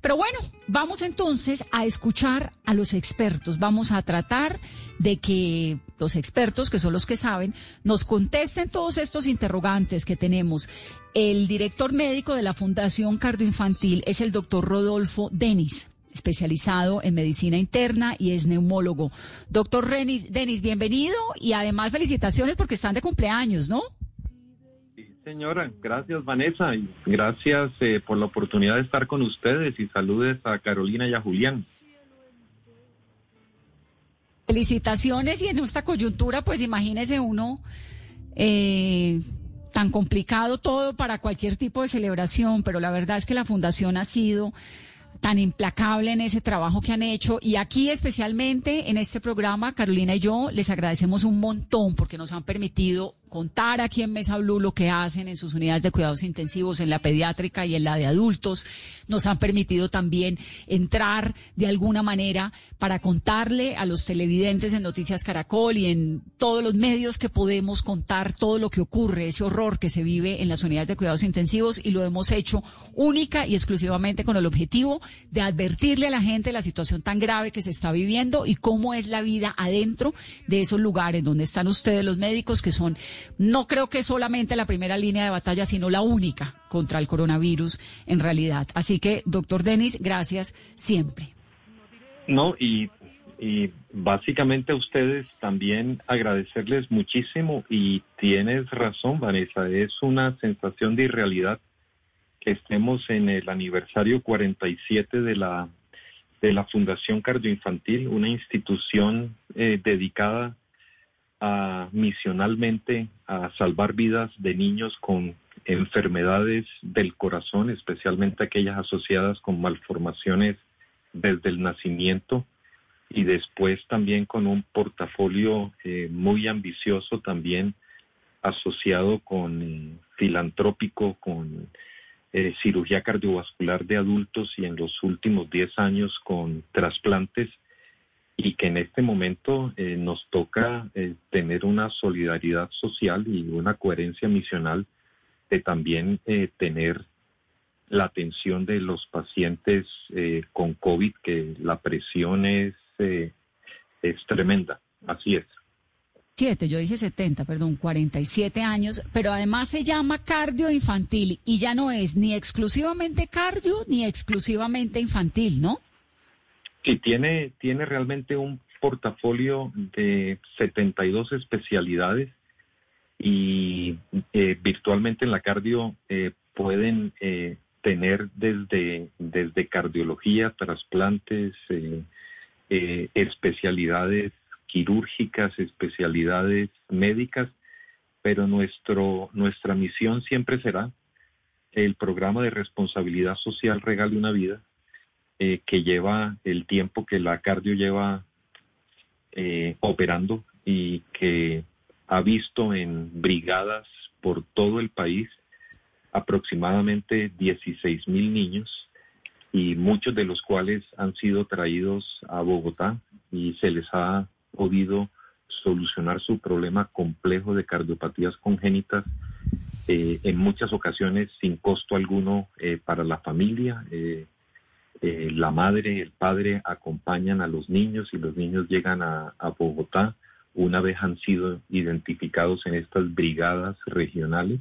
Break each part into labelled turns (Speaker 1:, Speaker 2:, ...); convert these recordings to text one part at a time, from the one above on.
Speaker 1: Pero bueno, vamos entonces a escuchar a los expertos. Vamos a tratar de que los expertos, que son los que saben, nos contesten todos estos interrogantes que tenemos. El director médico de la Fundación Cardioinfantil es el doctor Rodolfo Denis especializado en medicina interna y es neumólogo. Doctor Denis, bienvenido y además felicitaciones porque están de cumpleaños, ¿no?
Speaker 2: Señora. Gracias, Vanessa, y gracias eh, por la oportunidad de estar con ustedes y saludes a Carolina y a Julián.
Speaker 1: Felicitaciones y en esta coyuntura, pues imagínese uno eh, tan complicado todo para cualquier tipo de celebración, pero la verdad es que la fundación ha sido tan implacable en ese trabajo que han hecho. Y aquí especialmente en este programa, Carolina y yo les agradecemos un montón porque nos han permitido contar aquí en Mesa Blue lo que hacen en sus unidades de cuidados intensivos, en la pediátrica y en la de adultos. Nos han permitido también entrar de alguna manera para contarle a los televidentes en Noticias Caracol y en todos los medios que podemos contar todo lo que ocurre, ese horror que se vive en las unidades de cuidados intensivos y lo hemos hecho única y exclusivamente con el objetivo de advertirle a la gente la situación tan grave que se está viviendo y cómo es la vida adentro de esos lugares donde están ustedes los médicos que son, no creo que solamente la primera línea de batalla, sino la única contra el coronavirus en realidad. Así que, doctor Denis, gracias siempre.
Speaker 2: No, y, básicamente a ustedes también agradecerles muchísimo y tienes razón, Vanessa, es una sensación de irrealidad que estemos en el aniversario 47 de la, de la Fundación Cardioinfantil, una institución eh, dedicada a, misionalmente a salvar vidas de niños con enfermedades del corazón, especialmente aquellas asociadas con malformaciones desde el nacimiento y después también con un portafolio eh, muy ambicioso también asociado con eh, filantrópico, con eh, cirugía cardiovascular de adultos y en los últimos 10 años con trasplantes y que en este momento eh, nos toca eh, tener una solidaridad social y una coherencia misional de también tener la atención de los pacientes con COVID, que la presión es, es tremenda. Así es
Speaker 1: yo dije 70, perdón, 47 años, pero además se llama cardio infantil y ya no es ni exclusivamente cardio ni exclusivamente infantil, ¿no?
Speaker 2: Sí, tiene, tiene realmente un portafolio de 72 especialidades y eh, virtualmente en la cardio eh, pueden eh, tener desde, desde cardiología, trasplantes, especialidades quirúrgicas, especialidades médicas, pero nuestro, nuestra misión siempre será el programa de responsabilidad social Regale una Vida, eh, que lleva el tiempo que la cardio lleva eh, operando y que ha visto en brigadas por todo el país aproximadamente 16 mil niños y muchos de los cuales han sido traídos a Bogotá y se les ha podido solucionar su problema complejo de cardiopatías congénitas eh, en muchas ocasiones sin costo alguno para la familia. La madre, el padre acompañan a los niños y los niños llegan a, a, Bogotá. Una vez han sido identificados en estas brigadas regionales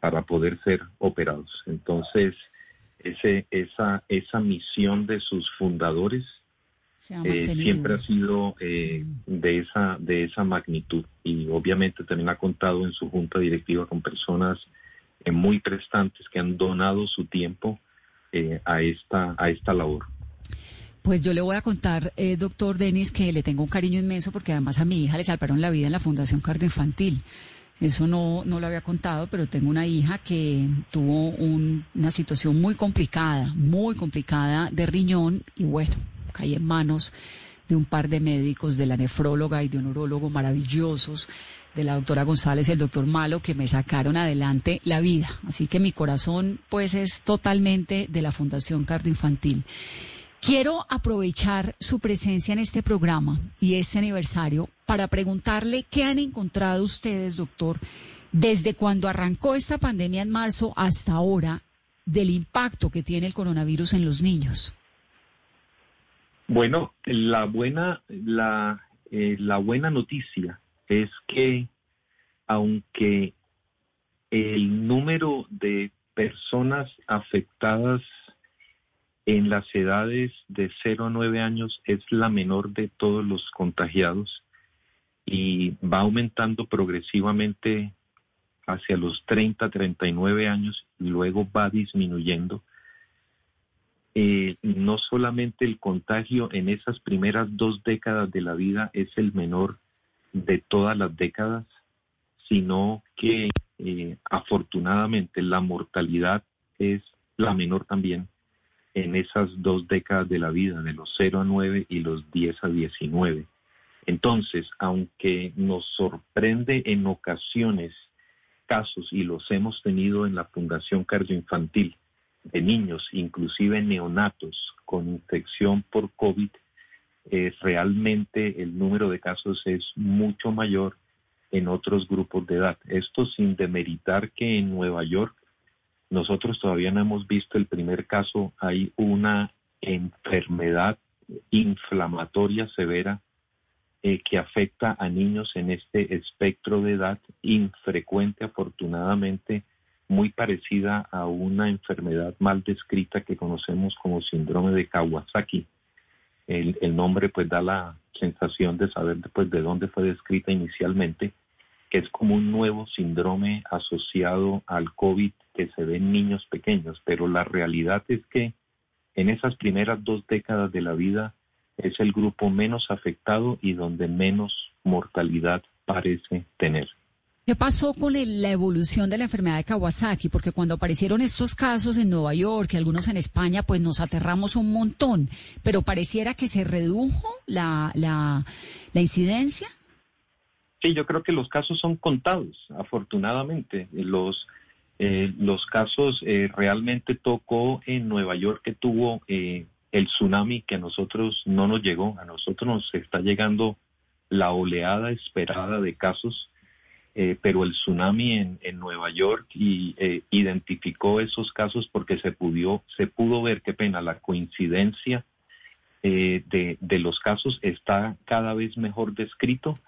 Speaker 2: para poder ser operados. Entonces, ese, esa, esa misión de sus fundadores eh, siempre ha sido eh, de esa de esa magnitud. Y obviamente también ha contado en su junta directiva con personas eh, muy prestantes que han donado su tiempo a esta a esta labor.
Speaker 1: Pues yo le voy a contar, doctor Denis, que le tengo un cariño inmenso porque además a mi hija le salvaron la vida en la Fundación Cardioinfantil. Eso no, no lo había contado, pero tengo una hija que tuvo una situación muy complicada, muy complicada de riñón y bueno, caí en manos de un par de médicos, de la nefróloga y de un urólogo maravillosos, de la doctora González y el doctor Malo, que me sacaron adelante la vida. Así que mi corazón, pues, es totalmente de la Fundación Infantil. Quiero aprovechar su presencia en este programa y este aniversario para preguntarle qué han encontrado ustedes, doctor, desde cuando arrancó esta pandemia en marzo hasta ahora del impacto que tiene el coronavirus en los niños?
Speaker 2: Bueno, la buena, la, eh, la buena noticia es que aunque el número de personas afectadas en las edades de 0 a 9 años es la menor de todos los contagiados y va aumentando progresivamente hacia los 30, 39 años y luego va disminuyendo. Eh, no solamente el contagio en esas primeras dos décadas de la vida es el menor de todas las décadas, sino que eh, afortunadamente la mortalidad es la menor también en esas dos décadas de la vida, de los 0 a 9 y los 10 a 19. Entonces, aunque nos sorprende en ocasiones casos, y los hemos tenido en la Fundación Cardioinfantil, de niños, inclusive neonatos, con infección por COVID, eh, realmente el número de casos es mucho mayor en otros grupos de edad. Esto sin demeritar que en Nueva York nosotros todavía no hemos visto el primer caso. Hay una enfermedad inflamatoria severa eh, que afecta a niños en este espectro de edad infrecuente, afortunadamente, muy parecida a una enfermedad mal descrita que conocemos como síndrome de Kawasaki. El, nombre pues da la sensación de saber pues, de dónde fue descrita inicialmente que es como un nuevo síndrome asociado al COVID que se ve en niños pequeños, pero la realidad es que en esas primeras dos décadas de la vida es el grupo menos afectado y donde menos mortalidad parece tener.
Speaker 1: ¿Qué pasó con la evolución de la enfermedad de Kawasaki? Porque cuando aparecieron estos casos en Nueva York y algunos en España, pues nos aterramos un montón, pero pareciera que se redujo la, la, la incidencia.
Speaker 2: Sí, yo creo que los casos son contados, afortunadamente. Los, eh, los casos eh, realmente tocó en Nueva York que tuvo eh, el tsunami que a nosotros no nos llegó. A nosotros nos está llegando la oleada esperada de casos, pero el tsunami en, en Nueva York y, identificó esos casos porque se, pudo, se pudo ver, qué pena, la coincidencia de, de los casos está cada vez mejor descrito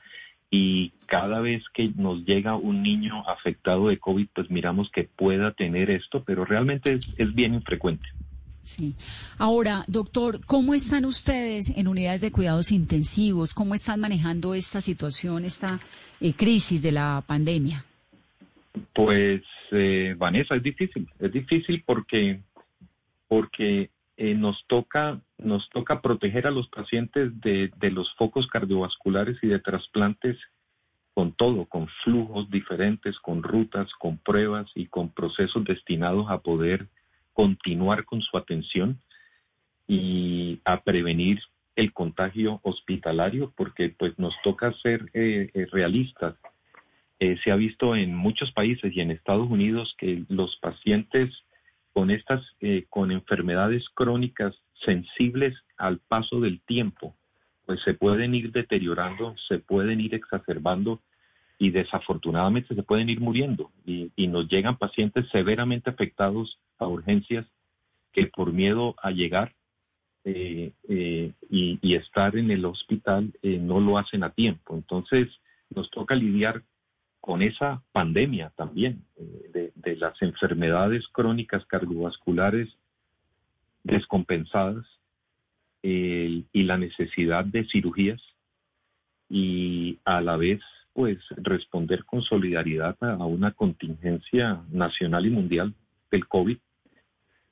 Speaker 2: y cada vez que nos llega un niño afectado de COVID, pues miramos que pueda tener esto, pero realmente es, bien infrecuente.
Speaker 1: Sí. Ahora, doctor, ¿cómo están ustedes en unidades de cuidados intensivos? ¿Cómo están manejando esta situación, esta eh, crisis de la pandemia?
Speaker 2: Pues, eh, Vanessa, es difícil. Es difícil porque, porque eh, nos toca nos toca proteger a los pacientes de, de, los focos cardiovasculares y de trasplantes con todo, con flujos diferentes, con rutas, con pruebas y con procesos destinados a poder continuar con su atención y a prevenir el contagio hospitalario, porque pues nos toca ser eh, eh, realistas. se ha visto en muchos países y en Estados Unidos que los pacientes con estas, eh, con enfermedades crónicas sensibles al paso del tiempo, pues se pueden ir deteriorando, se pueden ir exacerbando y desafortunadamente se pueden ir muriendo. Y, nos llegan pacientes severamente afectados a urgencias que por miedo a llegar eh, eh, y, estar en el hospital no lo hacen a tiempo. Entonces nos toca lidiar con esa pandemia también eh, de, las enfermedades crónicas cardiovasculares descompensadas y la necesidad de cirugías y a la vez pues responder con solidaridad a, una contingencia nacional y mundial del COVID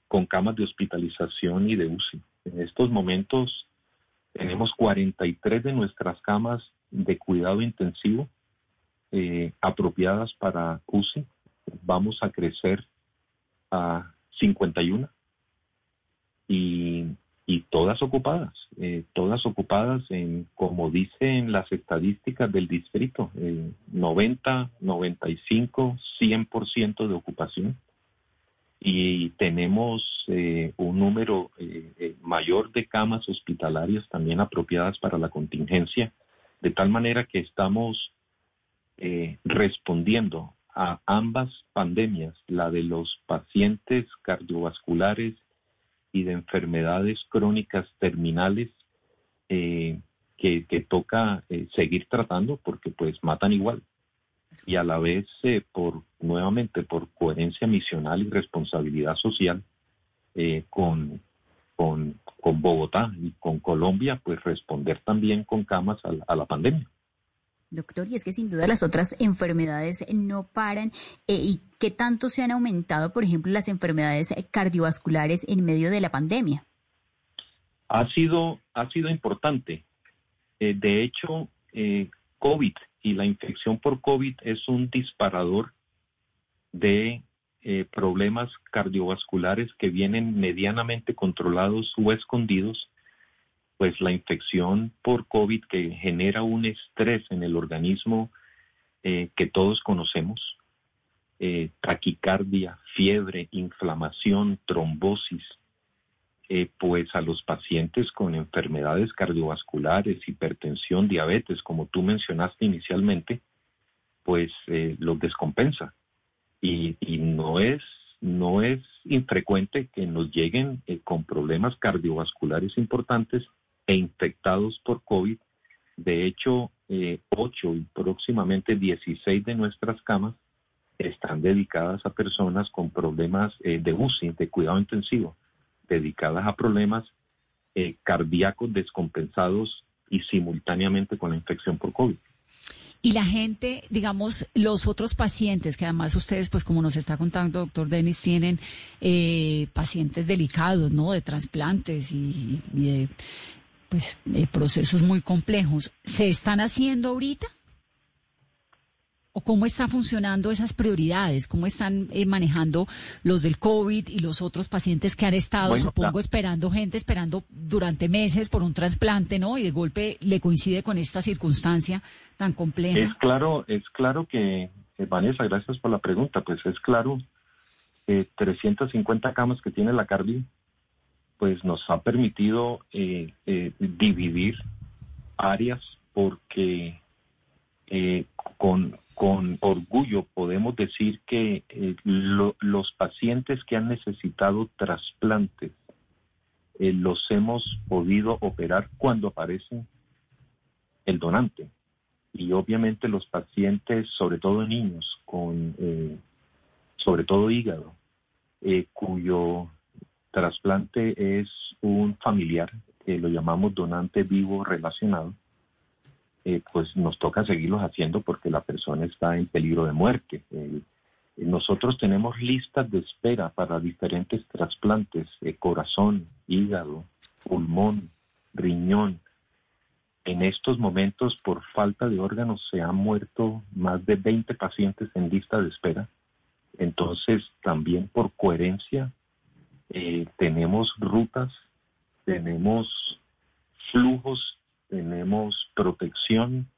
Speaker 2: con camas de hospitalización y de UCI. En estos momentos tenemos 43 de nuestras camas de cuidado intensivo eh, apropiadas para UCI. Vamos a crecer a 51 y, y todas ocupadas, eh, todas ocupadas en, como dicen las estadísticas del distrito, 90, 95, 100% de ocupación. Y tenemos eh, un número mayor de camas hospitalarias también apropiadas para la contingencia, de tal manera que estamos eh, respondiendo a ambas pandemias, la de los pacientes cardiovasculares y de enfermedades crónicas terminales, eh, que, toca eh, seguir tratando porque pues matan igual. Y a la vez, eh, por nuevamente, por coherencia misional y responsabilidad social con, con, con, Bogotá y con Colombia, pues responder también con camas a la pandemia.
Speaker 3: Doctor, y es que sin duda las otras enfermedades no paran. Eh, ¿Y qué tanto se han aumentado, por ejemplo, las enfermedades cardiovasculares en medio de la pandemia?
Speaker 2: Ha sido, ha sido importante. Eh, de hecho, eh, COVID y la infección por COVID es un disparador de problemas cardiovasculares que vienen medianamente controlados o escondidos pues la infección por COVID que genera un estrés en el organismo eh, que todos conocemos, eh, taquicardia, fiebre, inflamación, trombosis, eh, pues a los pacientes con enfermedades cardiovasculares, hipertensión, diabetes, como tú mencionaste inicialmente, pues los descompensa. Y, y, no es no es infrecuente que nos lleguen con problemas cardiovasculares importantes e infectados por COVID. De hecho, eh, 8 y próximamente 16 de nuestras camas están dedicadas a personas con problemas eh, de UCI, de cuidado intensivo, dedicadas a problemas eh, cardíacos descompensados y simultáneamente con la infección por COVID.
Speaker 1: Y la gente, digamos, los otros pacientes, que además ustedes, pues como nos está contando doctor Denis, tienen eh, pacientes delicados, ¿no? De trasplantes y, y de pues eh, procesos muy complejos. ¿Se están haciendo ahorita? ¿O cómo están funcionando esas prioridades? ¿Cómo están eh, manejando los del COVID y los otros pacientes que han estado, supongo, esperando gente, esperando durante meses por un trasplante, ¿no? Y de golpe le coincide con esta circunstancia tan compleja.
Speaker 2: Es claro, es claro que, eh, Vanessa, gracias por la pregunta, pues es claro, eh, 350 camas que tiene la Cardi pues nos ha permitido eh, eh, dividir áreas porque eh, con, orgullo podemos decir que los pacientes que han necesitado trasplantes los hemos podido operar cuando aparece el donante. Y obviamente los pacientes, sobre todo niños, con sobre todo hígado, cuyo Trasplante es un familiar, que lo llamamos donante vivo relacionado, eh, pues nos toca seguirlos haciendo porque la persona está en peligro de muerte. Nosotros tenemos listas de espera para diferentes trasplantes, eh, corazón, hígado, pulmón, riñón. En estos momentos, por falta de órganos, se han muerto más de 20 pacientes en lista de espera. Entonces, también por coherencia, eh, tenemos rutas, tenemos flujos, tenemos protección,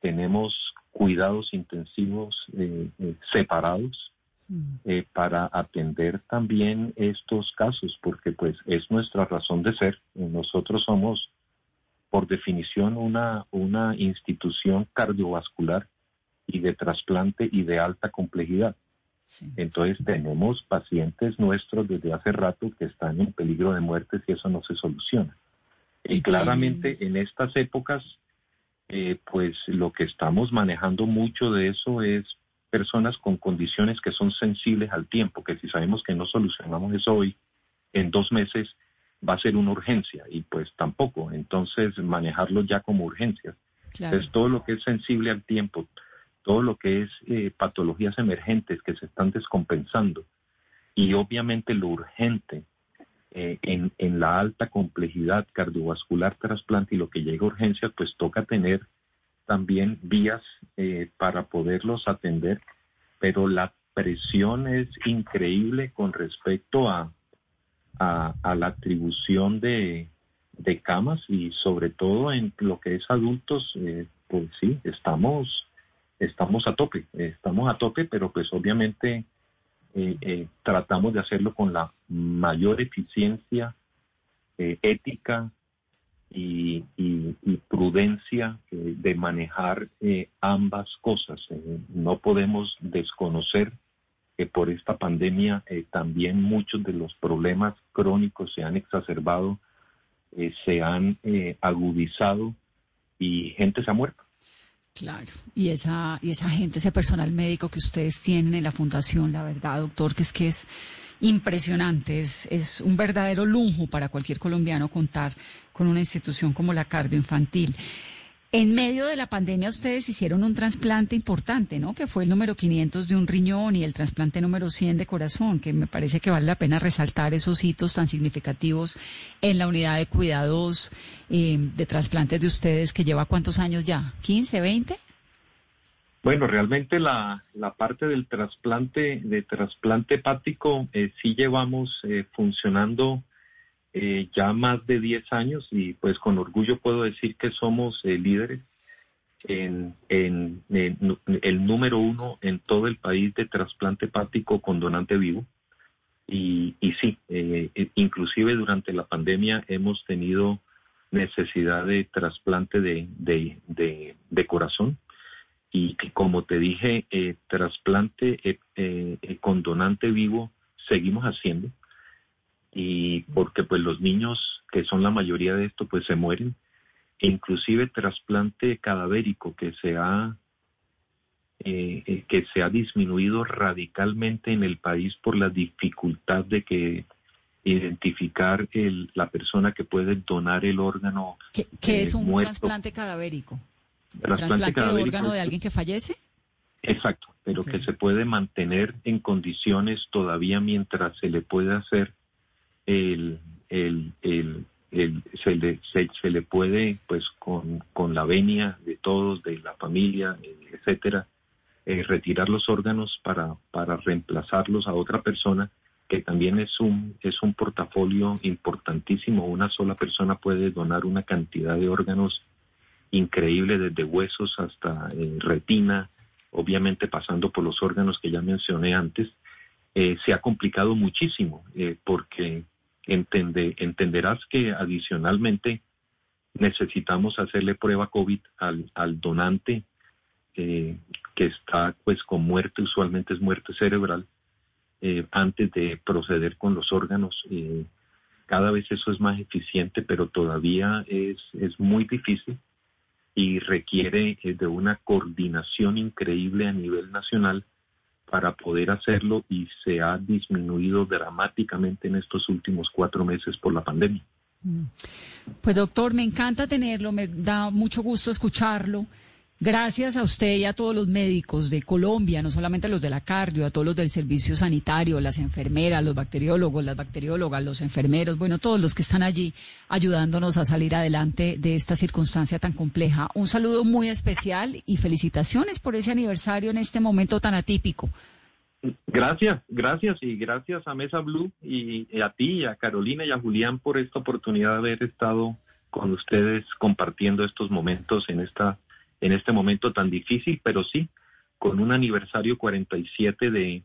Speaker 2: tenemos cuidados intensivos eh, eh, separados mm. para atender también estos casos, porque pues es nuestra razón de ser. Nosotros somos, por definición, una, una institución cardiovascular y de trasplante y de alta complejidad. Entonces tenemos pacientes nuestros desde hace rato que están en peligro de muerte si eso no se soluciona. Y, claramente en estas épocas, eh, pues lo que estamos manejando mucho de eso es personas con condiciones que son sensibles al tiempo, que si sabemos que no solucionamos eso hoy, en dos meses va a ser una urgencia y pues tampoco. Entonces manejarlo ya como urgencia. Es todo lo que es sensible al tiempo, todo lo que es eh, patologías emergentes que se están descompensando y obviamente lo urgente eh, en, en, la alta complejidad cardiovascular trasplante y lo que llega a urgencias, pues toca tener también vías eh, para poderlos atender, pero la presión es increíble con respecto a, a, a la atribución de, de, camas y sobre todo en lo que es adultos, pues sí, estamos estamos a tope, estamos a tope, pero pues obviamente eh, eh, tratamos de hacerlo con la mayor eficiencia eh, ética y, prudencia de manejar ambas cosas. No podemos desconocer que por esta pandemia también muchos de los problemas crónicos se han exacerbado, se han agudizado y gente se ha muerto.
Speaker 1: Claro, y esa, y esa gente, ese personal médico que ustedes tienen en la fundación, la verdad, doctor, que es que es impresionante, es, es un verdadero lujo para cualquier colombiano contar con una institución como la cardioinfantil. En medio de la pandemia ustedes hicieron un trasplante importante, ¿no? Que fue el número 500 de un riñón y el trasplante número 100 de corazón, que me parece que vale la pena resaltar esos hitos tan significativos en la unidad de cuidados eh, de trasplantes de ustedes, que lleva cuántos años ya, 15, 20?
Speaker 2: Bueno, realmente la, parte del trasplante, de trasplante hepático, eh, sí llevamos eh, funcionando eh, ya más de 10 años y pues con orgullo puedo decir que somos eh, líderes en, el número uno en todo el país de trasplante hepático con donante vivo. Y, y sí, eh, inclusive durante la pandemia hemos tenido necesidad de trasplante de, de, corazón. Y como te dije, trasplante con donante vivo seguimos haciendo y porque pues los niños que son la mayoría de esto pues se mueren e inclusive trasplante cadavérico que se ha eh, que se ha disminuido radicalmente en el país por la dificultad de que identificar el, la persona que puede donar el órgano.
Speaker 1: ¿Qué, es eh, un trasplante cadavérico? ¿Trasplante, de órgano de alguien que fallece?
Speaker 2: Exacto, pero que se puede mantener en condiciones todavía mientras se le puede hacer el, se, le, se, le puede, pues con, con la venia de todos, de la familia, etcétera, eh, retirar los órganos para, para reemplazarlos a otra persona, que también es un, es un portafolio importantísimo. Una sola persona puede donar una cantidad de órganos increíble, desde huesos hasta eh, retina, obviamente pasando por los órganos que ya mencioné antes. Eh, se ha complicado muchísimo porque Entende, entenderás que adicionalmente necesitamos hacerle prueba COVID al, donante eh, que está pues con muerte, usualmente es muerte cerebral, eh, antes de proceder con los órganos. Eh, cada vez eso es más eficiente, pero todavía es, es muy difícil y requiere de una coordinación increíble a nivel nacional para poder hacerlo y se ha disminuido dramáticamente en estos últimos cuatro meses por la pandemia. Mm.
Speaker 1: Pues doctor, me encanta tenerlo, me da mucho gusto escucharlo. Gracias a usted y a todos los médicos de Colombia, no solamente a los de la cardio, a todos los del servicio sanitario, las enfermeras, los bacteriólogos, las bacteriólogas, los enfermeros, bueno, todos los que están allí ayudándonos a salir adelante de esta circunstancia tan compleja. Un saludo muy especial y felicitaciones por ese aniversario en este momento tan atípico.
Speaker 2: Gracias, gracias y gracias a Mesa Blue y a ti, a Carolina y a Julián por esta oportunidad de haber estado con ustedes compartiendo estos momentos en esta en este momento tan difícil, pero sí, con un aniversario 47 de,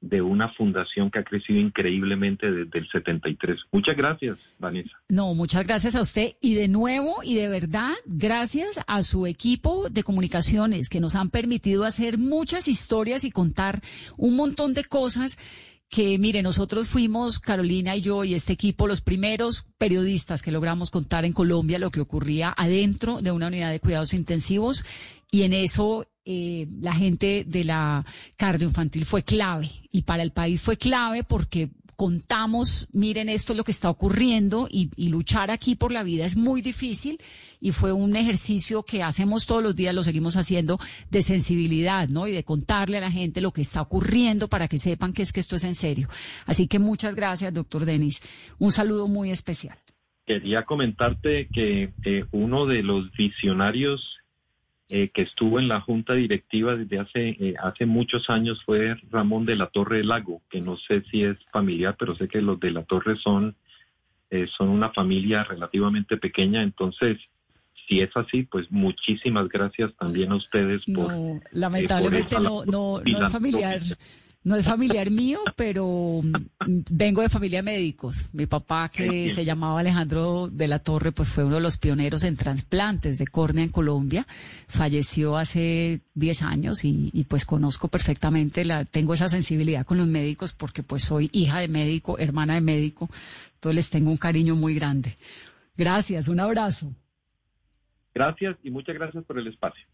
Speaker 2: de una fundación que ha crecido increíblemente desde el 73. Muchas gracias, Vanessa.
Speaker 1: No, muchas gracias a usted y de nuevo y de verdad, gracias a su equipo de comunicaciones que nos han permitido hacer muchas historias y contar un montón de cosas que, mire, nosotros fuimos, Carolina y yo y este equipo, los primeros periodistas que logramos contar en Colombia lo que ocurría adentro de una unidad de cuidados intensivos y en eso eh, la gente de la cardioinfantil fue clave y para el país fue clave porque contamos, miren, esto es lo que está ocurriendo y, luchar aquí por la vida es muy difícil y fue un ejercicio que hacemos todos los días, lo seguimos haciendo de sensibilidad, ¿no? Y de contarle a la gente lo que está ocurriendo para que sepan que es que esto es en serio. Así que muchas gracias, doctor Denis. Un saludo muy especial.
Speaker 2: Quería comentarte que eh, uno de los visionarios eh, que estuvo en la junta directiva desde hace, eh, hace muchos años fue Ramón de la Torre Lago, que no sé si es familiar, pero sé que los de la Torre son, eh, son una familia relativamente pequeña, entonces si es así, pues muchísimas gracias también a ustedes por...
Speaker 1: lamentablemente no, no, no es familiar. No es familiar mío, pero mm, vengo de familia de médicos. Mi papá, que se llamaba Alejandro de la Torre, pues fue uno de los pioneros en trasplantes de córnea en Colombia. Falleció hace 10 años y, y, pues conozco perfectamente, la, tengo esa sensibilidad con los médicos porque pues soy hija de médico, hermana de médico, entonces les tengo un cariño muy grande. Gracias, un abrazo.
Speaker 2: Gracias y muchas gracias por el espacio.